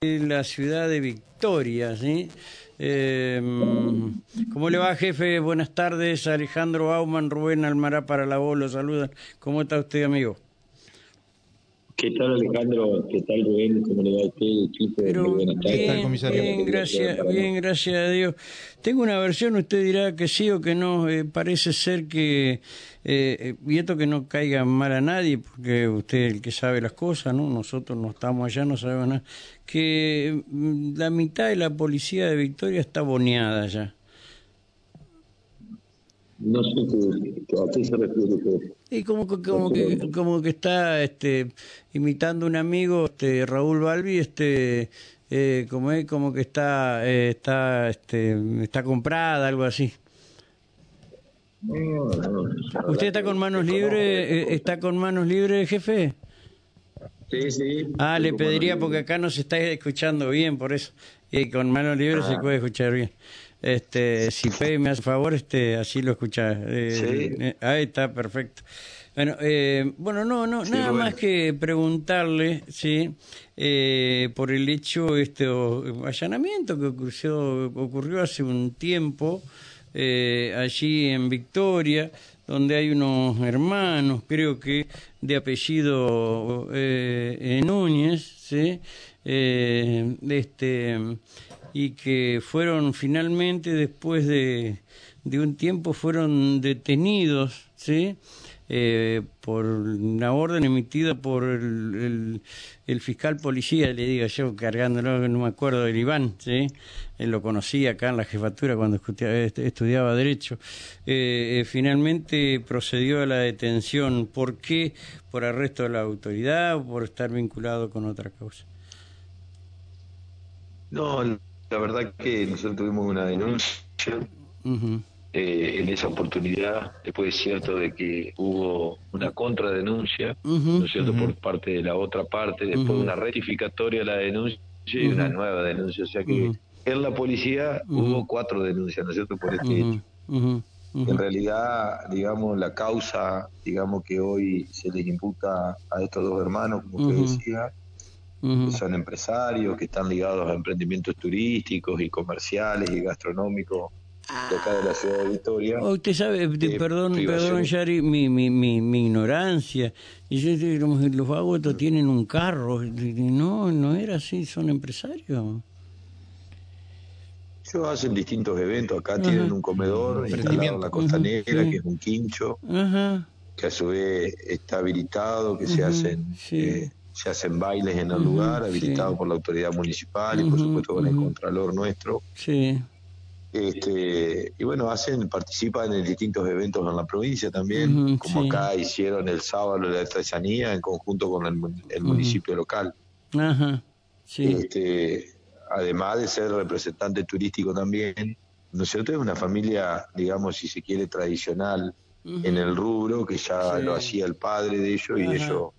la ciudad de Victoria, ¿sí? Eh, ¿Cómo le va, jefe? Buenas tardes. Alejandro Bauman, Rubén Almará para la voz, lo saludan. ¿Cómo está usted, amigo? ¿Qué tal, Alejandro? ¿Qué tal, Rubén? ¿Cómo le va a usted, equipo? Pero bien, bien, gracias, bien, gracias a Dios. Tengo una versión, usted dirá que sí o que no. Eh, parece ser que, eh, y esto que no caiga mal a nadie, porque usted es el que sabe las cosas, ¿no? Nosotros no estamos allá, no sabemos nada. Que mm, la mitad de la policía de Victoria está boneada ya. No sé a qué se refiere Y como que, como que, como que está este, imitando un amigo, este, Raúl Balbi, este, eh, como es, como que está, eh, está, este, está comprada, algo así. ¿Usted está con manos libres? Eh, ¿Está con manos libres, jefe? Sí, sí. Ah, le pediría porque acá no se está escuchando bien, por eso. Y con manos libres se ah. puede escuchar bien. Este, si Fe me hace favor, este, así lo escucha. Eh, eh, ahí está, perfecto. Bueno, eh, bueno, no, no, nada más que preguntarle, sí, por el hecho, este allanamiento que ocurrió, ocurrió hace un tiempo allí en Victoria, donde hay unos hermanos, creo que de apellido Núñez, sí, este y que fueron finalmente después de, de un tiempo fueron detenidos, ¿sí? Eh, por una orden emitida por el, el, fiscal policía, le digo yo, cargándolo, no me acuerdo del Iván, ¿sí? Él lo conocía acá en la jefatura cuando estudiaba, Derecho. Eh, eh, finalmente procedió a la detención. ¿Por qué? ¿Por arresto de la autoridad o por estar vinculado con otra causa? No, la verdad que nosotros tuvimos una denuncia eh, en esa oportunidad, después es cierto de que hubo una contradenuncia, ¿no es cierto?, por parte de la otra parte, después una rectificatoria de la denuncia y una nueva denuncia, o sea que en la policía hubo cuatro denuncias, ¿no es cierto?, por este hecho. En realidad, digamos, la causa, digamos, que hoy se les imputa a estos dos hermanos, como usted decía, son empresarios que están ligados a emprendimientos turísticos y comerciales y gastronómicos de acá de la ciudad de Victoria. Oh, usted sabe, perdón, perdón, Yari, mi, mi, mi, mi ignorancia. Y yo los, los tienen un carro. No, no era así, son empresarios. Ellos hacen distintos eventos. Acá tienen un comedor instalado en la Costa Negra, que es un quincho, que a su vez está habilitado, que se hacen eh, se hacen bailes en el lugar, habilitado por la autoridad municipal y por supuesto con el contralor nuestro. Sí. Este, y bueno, hacen, participan en distintos eventos en la provincia también, como acá hicieron el sábado la artesanía en conjunto con el, municipio local. Ajá. Sí. Este, además de ser representante turístico también, ¿no es cierto? Es una familia, digamos, si se quiere, tradicional en el rubro, que ya lo hacía el padre de ellos y ellos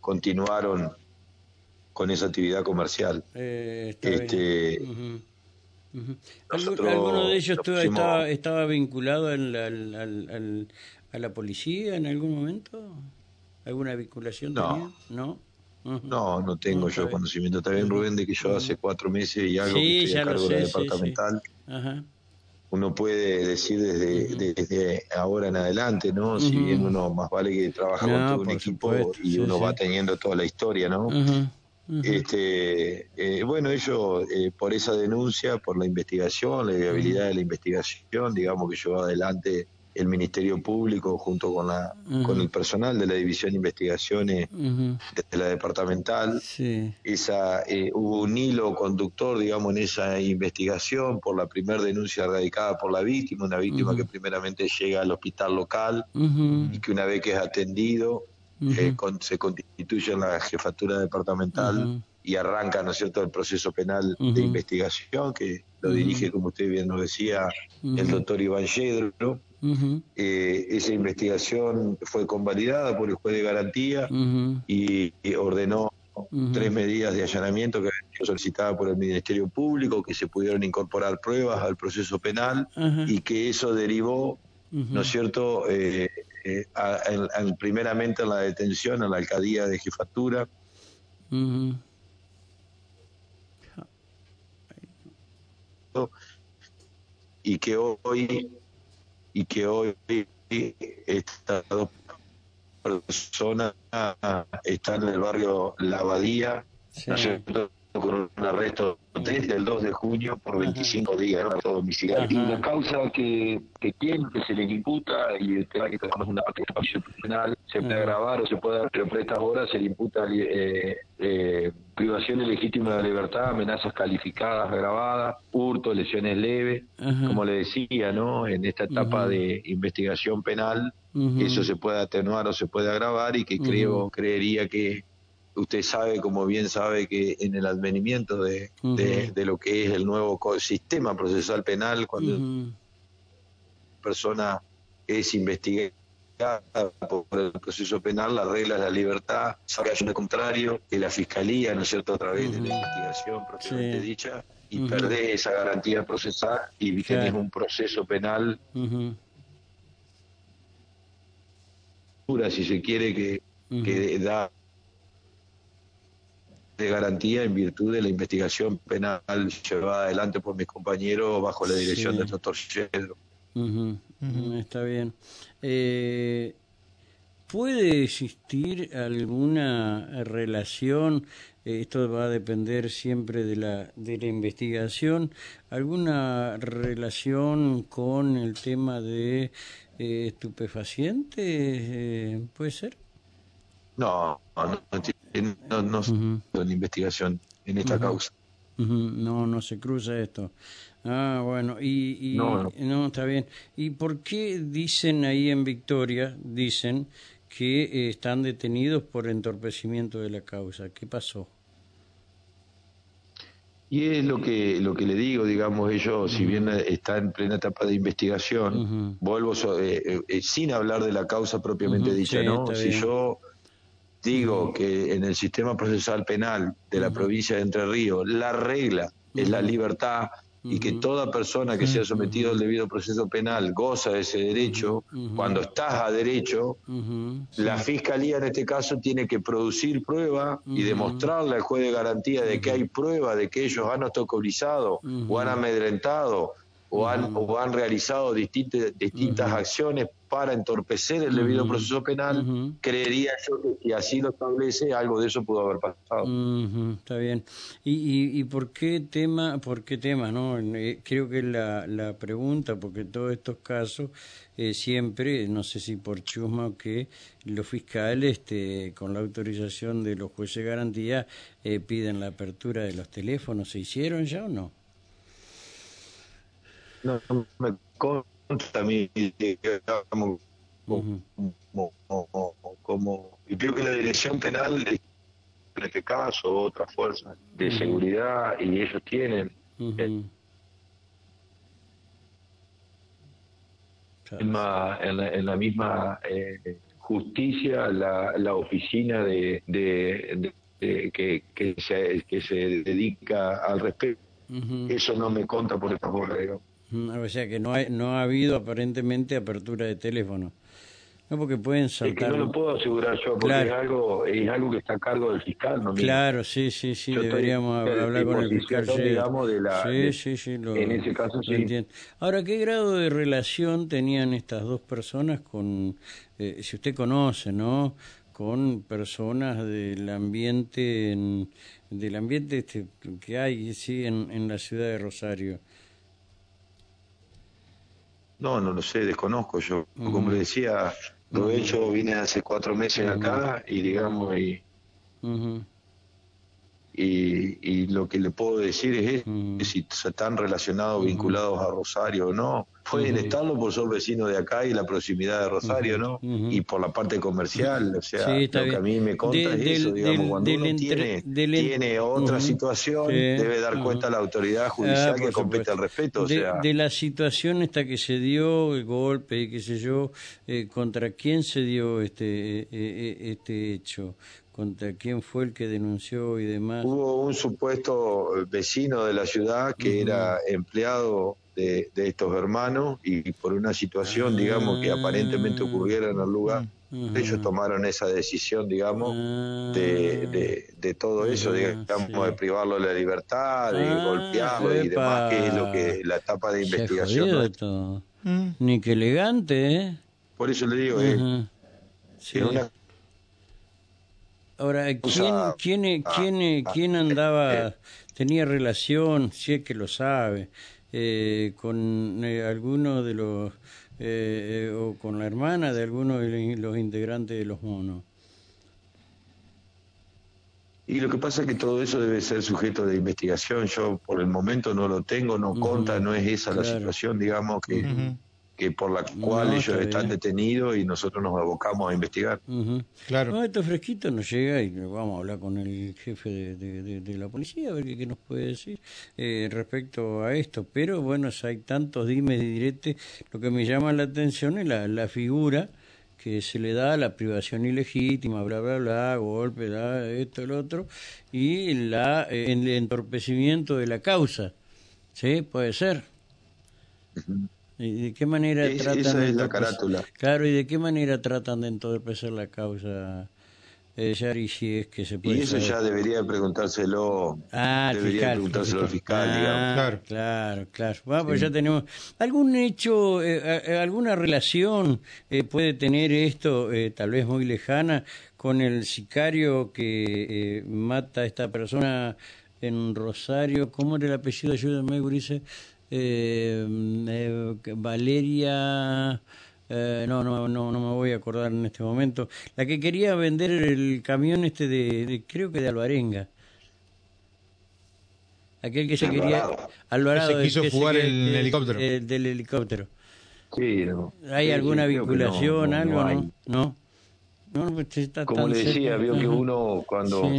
continuaron con esa actividad comercial. Eh, este, ¿Alguno de ellos estaba, estaba, vinculado al, al, a la policía en algún momento? ¿Alguna vinculación no. ¿No? No, no tengo yo conocimiento. Está bien, Rubén, de que yo hace cuatro meses y algo que estoy a cargo de la departamental. Ajá uno puede decir desde, desde ahora en adelante, ¿no? Si bien uno más vale que trabaja con todo un equipo y uno va teniendo toda la historia, ¿no? Este, eh, bueno, ellos eh, por esa denuncia, por la investigación, la viabilidad de la investigación, digamos que llevó adelante el Ministerio Público junto con la con el personal de la División de Investigaciones de la departamental. Esa eh, hubo un hilo conductor, digamos, en esa investigación por la primera denuncia radicada por la víctima, una víctima que primeramente llega al hospital local y que una vez que es atendido eh, se constituye en la jefatura departamental y arranca, ¿no es cierto?, el proceso penal de investigación que lo dirige, como usted bien nos decía, el doctor Iván Yedro. Eh, esa investigación fue convalidada por el juez de garantía y, ordenó tres medidas de allanamiento que habían sido solicitadas por el Ministerio Público, que se pudieron incorporar pruebas al proceso penal y que eso derivó, ¿no es cierto?, eh, eh, primeramente en la detención en la alcaldía de jefatura. Y que hoy y que hoy estas dos personas están en el barrio La Abadía, con un arresto desde el 2 de junio por 25 días ¿no? domiciliario. Y la causa que, que tiene, que se le imputa, y el tema que tenemos una parte penal, se puede agravar o se puede, pero por estas horas se le imputa eh, eh, privación ilegítima de libertad, amenazas calificadas, agravadas, hurto, lesiones leves, como le decía, ¿no? En esta etapa de investigación penal, eso se puede atenuar o se puede agravar y que creo, creería que usted sabe, como bien sabe, que en el advenimiento de, de, lo que es el nuevo sistema procesal penal, cuando una persona es investigada por el proceso penal, la regla es la libertad, sabe que contrario, que la fiscalía, ¿no es cierto?, a través de la investigación propiamente dicha, y perdés esa garantía procesal y tenés un proceso penal, si se quiere, que, que da de garantía en virtud de la investigación penal llevada adelante por mis compañeros bajo la dirección del doctor Yedro. Está bien. Eh, ¿Puede existir alguna relación, eh, esto va a depender siempre de la, de la investigación, alguna relación con el tema de eh, estupefacientes? ¿Puede ser? No, no, no, no, en investigación en esta causa. No, no se cruza esto. Ah, bueno, y, no, está bien. ¿Y por qué dicen ahí en Victoria, dicen que eh, están detenidos por entorpecimiento de la causa? ¿Qué pasó? Y es lo que lo que le digo, digamos, ellos, si bien está en plena etapa de investigación, vuelvo eh, eh, sin hablar de la causa propiamente dicha, ¿no? Si yo digo que en el sistema procesal penal de la provincia de Entre Ríos la regla es la libertad y que toda persona que sea sometida al debido proceso penal goza de ese derecho, cuando estás a derecho, la fiscalía en este caso tiene que producir prueba y demostrarle al juez de garantía de que hay prueba de que ellos han obstaculizado o han amedrentado o han, o han realizado distintas, distintas acciones para entorpecer el debido proceso penal, creería yo que si así lo establece, algo de eso pudo haber pasado. está bien. ¿Y, y, por qué tema? ¿Por qué tema? no eh, Creo que la, la pregunta, porque todos estos casos eh, siempre, no sé si por chusma o qué, los fiscales, este, con la autorización de los jueces de garantía, eh, piden la apertura de los teléfonos. ¿Se hicieron ya o no? no, me digamos, como, como, y creo que la dirección penal, en este caso, otra fuerza de seguridad, y ellos tienen. en, la, en, la, misma eh, justicia la, la oficina de, de, que, que, se, que se dedica al respeto. Eso no me conta por digamos. O sea que no, hay, no ha habido aparentemente apertura de teléfono. No, porque pueden saltar. Es que no lo puedo asegurar yo, porque es, algo, es algo que está a cargo del fiscal, ¿no? Claro, sí, sí, sí, deberíamos hablar con el fiscal. Digamos, de la, sí, sí, sí. en ese caso sí. Entiendo. Ahora, ¿qué grado de relación tenían estas dos personas con, eh, si usted conoce, ¿no? Con personas del ambiente, en, del ambiente este que hay, sí, en, en la ciudad de Rosario. No, no lo sé, desconozco. Yo. Como le decía, lo he hecho, vine hace cuatro meses acá y digamos, y, y, lo que le puedo decir es, que si están relacionados, vinculados a Rosario o no, pueden estarlo por ser vecino de acá y la proximidad de Rosario, ¿no? Y por la parte comercial, o sea, lo que a mí me conta es eso, digamos, cuando uno tiene, tiene otra situación, debe dar cuenta a la autoridad ah, judicial que compete al respeto, o sea... De la situación esta que se dio, el golpe, qué sé yo, eh, ¿contra quién se dio este, eh, eh, este hecho? Contra quién fue el que denunció y demás. Hubo un supuesto vecino de la ciudad que era empleado de, estos hermanos y por una situación, digamos, que aparentemente ocurriera en el lugar, ellos tomaron esa decisión, digamos, de, de, todo eso, digamos, de privarlo de la libertad, de ah, golpearlo y demás, que es lo que la etapa de investigación. todo. Mm. Ni que elegante, ¿eh? Por eso le digo, eh, Ahora, ¿quién, quién, ah, quién, ah, quién andaba, eh, tenía relación, si es que lo sabe, eh, con alguno de los eh, eh, o con la hermana de alguno de los integrantes de los monos. Y lo que pasa es que todo eso debe ser sujeto de investigación. Yo por el momento no lo tengo, no conta, no es esa la situación, digamos, que que por la cual ellos están detenidos y nosotros nos abocamos a investigar. Claro. No, esto fresquito nos llega y vamos a hablar con el jefe de, la policía a ver qué, nos puede decir eh, respecto a esto. Pero bueno, hay tantos dimes y diretes. Lo que me llama la atención es la, la figura que se le da la privación ilegítima, bla, bla, bla, golpe, da esto, el otro, y la, eh, el entorpecimiento de la causa. ¿Sí? Puede ser. ¿Y de qué manera tratan esa es la carátula. Claro, ¿y de qué manera tratan de entorpecer la causa? Eh, Yari, si es que se puede y eso ya debería preguntárselo ah, debería preguntárselo al fiscal. ah, digamos. claro. claro claro. Bueno, pues ya tenemos algún hecho eh, eh, alguna relación eh, puede tener esto tal vez muy lejana con el sicario que mata a esta persona en Rosario. Cómo era el apellido ayúdame Gurice eh, eh, Valeria, eh, no, no, no, no me voy a acordar en este momento, la que quería vender el camión este de, creo que de Alvarenga. Aquel que se quería... Alvarado. Se quiso jugar el, helicóptero. del helicóptero. Sí, no. ¿Hay alguna vinculación, algo? No, no. Pues Como le decía, vio que uno cuando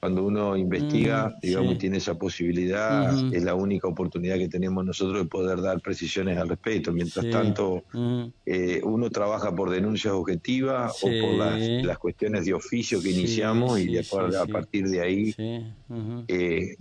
cuando uno investiga, mm, digamos, tiene esa posibilidad, es la única oportunidad que tenemos nosotros de poder dar precisiones al respecto. Mientras tanto, eh, uno trabaja por denuncias objetivas o por las, cuestiones de oficio que iniciamos y después a partir de ahí eh,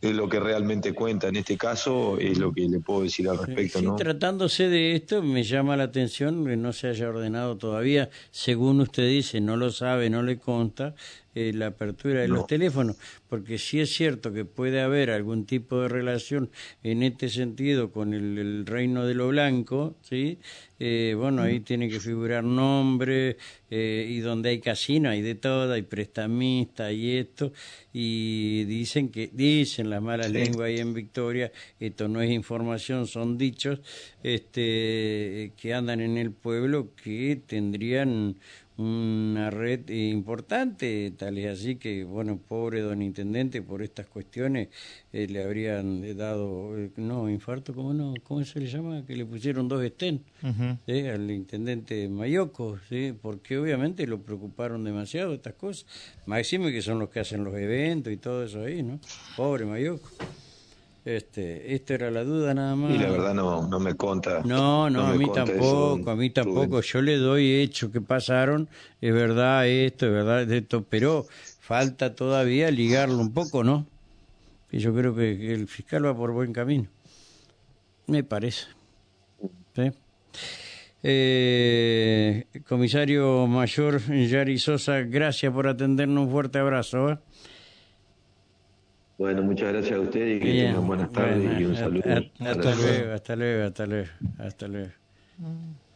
es lo que realmente cuenta. En este caso es lo que le puedo decir al respecto. ¿no? Tratándose de esto, me llama la atención que no se haya ordenado todavía, según usted dice, no lo sabe, no le conta, eh, la apertura de los teléfonos, porque si es cierto que puede haber algún tipo de relación en este sentido con el, reino de lo blanco, ¿sí? Eh, bueno, ahí tiene que figurar nombre, eh, y donde hay casino hay de todo, hay prestamista y esto, y dicen que, dicen las malas lenguas ahí en Victoria, esto no es información, son dichos, este, que andan en el pueblo que tendrían una red importante, tal es así que, bueno, pobre don intendente, por estas cuestiones eh, le habrían dado, eh, no, infarto, ¿cómo no? ¿Cómo se le llama? Que le pusieron dos estén ¿eh? al intendente Mayoco, ¿sí? porque obviamente lo preocuparon demasiado estas cosas. Máximo que son los que hacen los eventos y todo eso ahí, ¿no? Pobre Mayoco. Este, esta era la duda nada más. Y la verdad no, no me conta. No, no, a mí tampoco, a mí tampoco. Yo le doy hecho que pasaron, es verdad esto, es verdad esto, pero falta todavía ligarlo un poco, ¿no? Y yo creo que, el fiscal va por buen camino. Me parece. Eh, comisario mayor Yari Sosa, gracias por atendernos. Un fuerte abrazo. ¿eh? Bueno, muchas gracias a usted y que tengan buenas tardes y un saludo. hasta luego, hasta luego, hasta luego, hasta luego. Mm.